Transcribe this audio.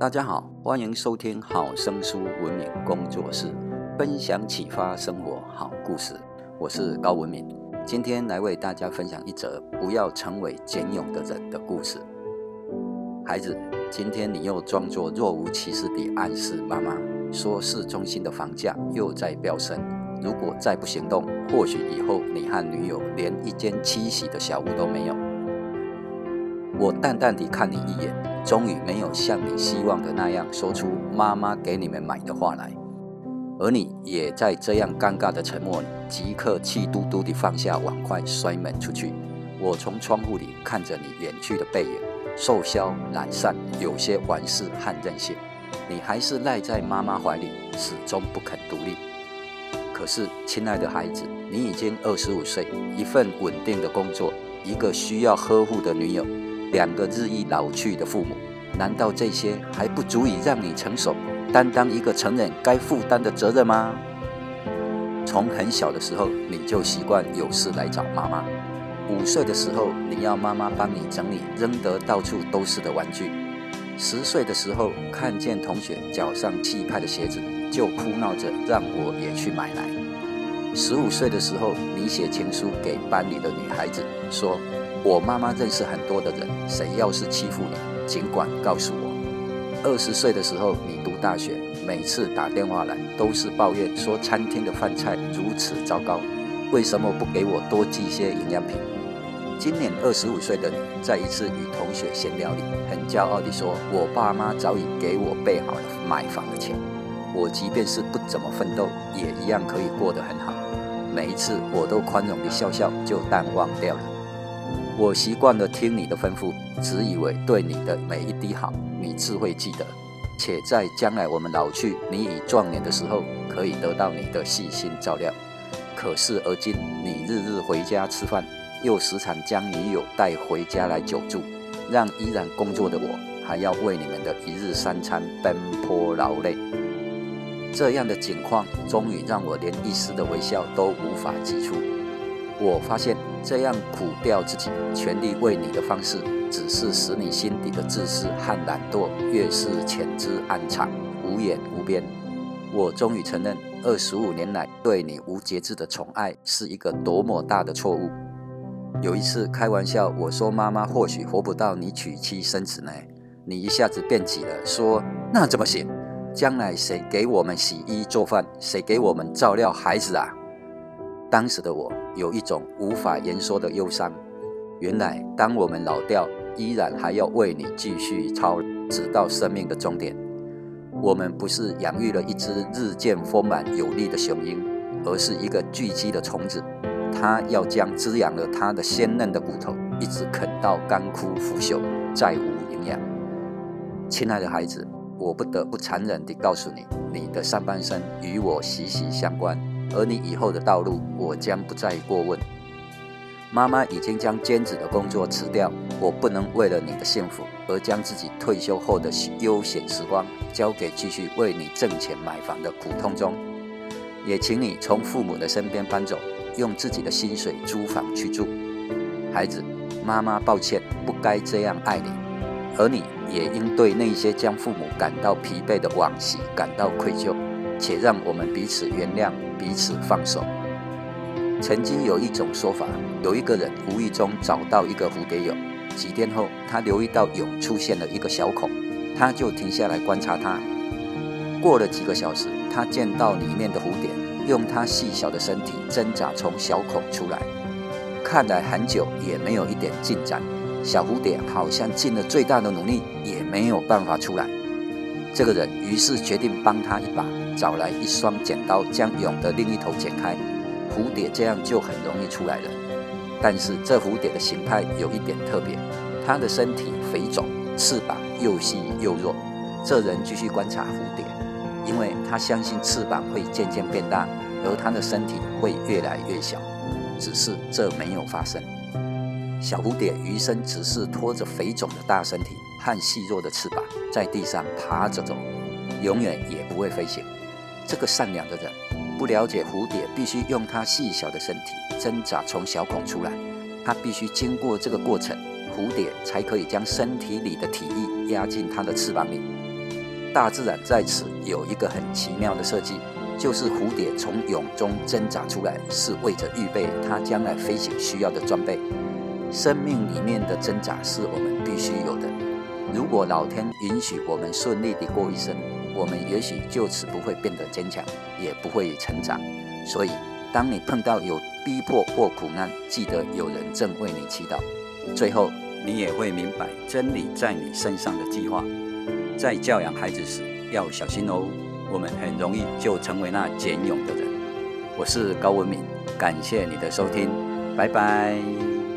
大家好，欢迎收听好声书文明工作室，分享启发生活好故事。我是高文明，今天来为大家分享一则不要成为简勇的人的故事。孩子，今天你又装作若无其事地暗示妈妈，说市中心的房价又在飙升，如果再不行动，或许以后你和女友连一间栖息的小屋都没有。我淡淡地看你一眼。终于没有像你希望的那样说出“妈妈给你们买的话”来，而你也在这样尴尬的沉默里，即刻气嘟嘟地放下碗筷，摔门出去。我从窗户里看着你远去的背影，瘦削懒散，有些顽世和任性。你还是赖在妈妈怀里，始终不肯独立。可是，亲爱的孩子，你已经二十五岁，一份稳定的工作，一个需要呵护的女友。两个日益老去的父母，难道这些还不足以让你成熟，担当一个成人该负担的责任吗？从很小的时候，你就习惯有事来找妈妈。五岁的时候，你要妈妈帮你整理扔得到处都是的玩具。十岁的时候，看见同学脚上气派的鞋子，就哭闹着让我也去买来。十五岁的时候，你写情书给班里的女孩子，说。我妈妈认识很多的人，谁要是欺负你，尽管告诉我。二十岁的时候，你读大学，每次打电话来都是抱怨说餐厅的饭菜如此糟糕，为什么不给我多寄些营养品？今年二十五岁的你，在一次与同学闲聊里，很骄傲地说：“我爸妈早已给我备好了买房的钱，我即便是不怎么奋斗，也一样可以过得很好。”每一次我都宽容地笑笑，就淡忘掉了。我习惯了听你的吩咐，只以为对你的每一滴好，你自会记得，且在将来我们老去，你已壮年的时候，可以得到你的细心照料。可是而今，你日日回家吃饭，又时常将女友带回家来久住，让依然工作的我，还要为你们的一日三餐奔波劳累。这样的境况，终于让我连一丝的微笑都无法挤出。我发现这样苦掉自己，全力为你的方式，只是使你心底的自私和懒惰越是潜滋暗藏，无眼无边。我终于承认，二十五年来对你无节制的宠爱是一个多么大的错误。有一次开玩笑，我说妈妈或许活不到你娶妻生子呢，你一下子变急了，说那怎么行？将来谁给我们洗衣做饭？谁给我们照料孩子啊？当时的我有一种无法言说的忧伤。原来，当我们老掉，依然还要为你继续操劳，直到生命的终点。我们不是养育了一只日渐丰满有力的雄鹰，而是一个聚集的虫子。它要将滋养了它的鲜嫩的骨头，一直啃到干枯腐朽，再无营养。亲爱的孩子，我不得不残忍地告诉你，你的上半生与我息息相关。而你以后的道路，我将不再过问。妈妈已经将兼职的工作辞掉，我不能为了你的幸福而将自己退休后的悠闲时光交给继续为你挣钱买房的苦痛中。也请你从父母的身边搬走，用自己的薪水租房去住。孩子，妈妈抱歉，不该这样爱你，而你也应对那些将父母感到疲惫的往昔感到愧疚。且让我们彼此原谅，彼此放手。曾经有一种说法，有一个人无意中找到一个蝴蝶蛹，几天后，他留意到蛹出现了一个小孔，他就停下来观察它。过了几个小时，他见到里面的蝴蝶用它细小的身体挣扎从小孔出来，看来很久也没有一点进展。小蝴蝶好像尽了最大的努力，也没有办法出来。这个人于是决定帮他一把。找来一双剪刀，将蛹的另一头剪开，蝴蝶这样就很容易出来了。但是这蝴蝶的形态有一点特别，它的身体肥肿，翅膀又细又弱。这人继续观察蝴蝶，因为他相信翅膀会渐渐变大，而它的身体会越来越小。只是这没有发生。小蝴蝶余生只是拖着肥肿的大身体和细弱的翅膀，在地上爬着走，永远也不会飞行。这个善良的人不了解蝴蝶必须用它细小的身体挣扎从小孔出来，它必须经过这个过程，蝴蝶才可以将身体里的体液压进它的翅膀里。大自然在此有一个很奇妙的设计，就是蝴蝶从蛹中挣扎出来，是为着预备它将来飞行需要的装备。生命里面的挣扎是我们必须有的。如果老天允许我们顺利地过一生，我们也许就此不会变得坚强，也不会成长。所以，当你碰到有逼迫或苦难，记得有人正为你祈祷。最后，你也会明白真理在你身上的计划。在教养孩子时要小心哦，我们很容易就成为那简勇的人。我是高文敏，感谢你的收听，拜拜。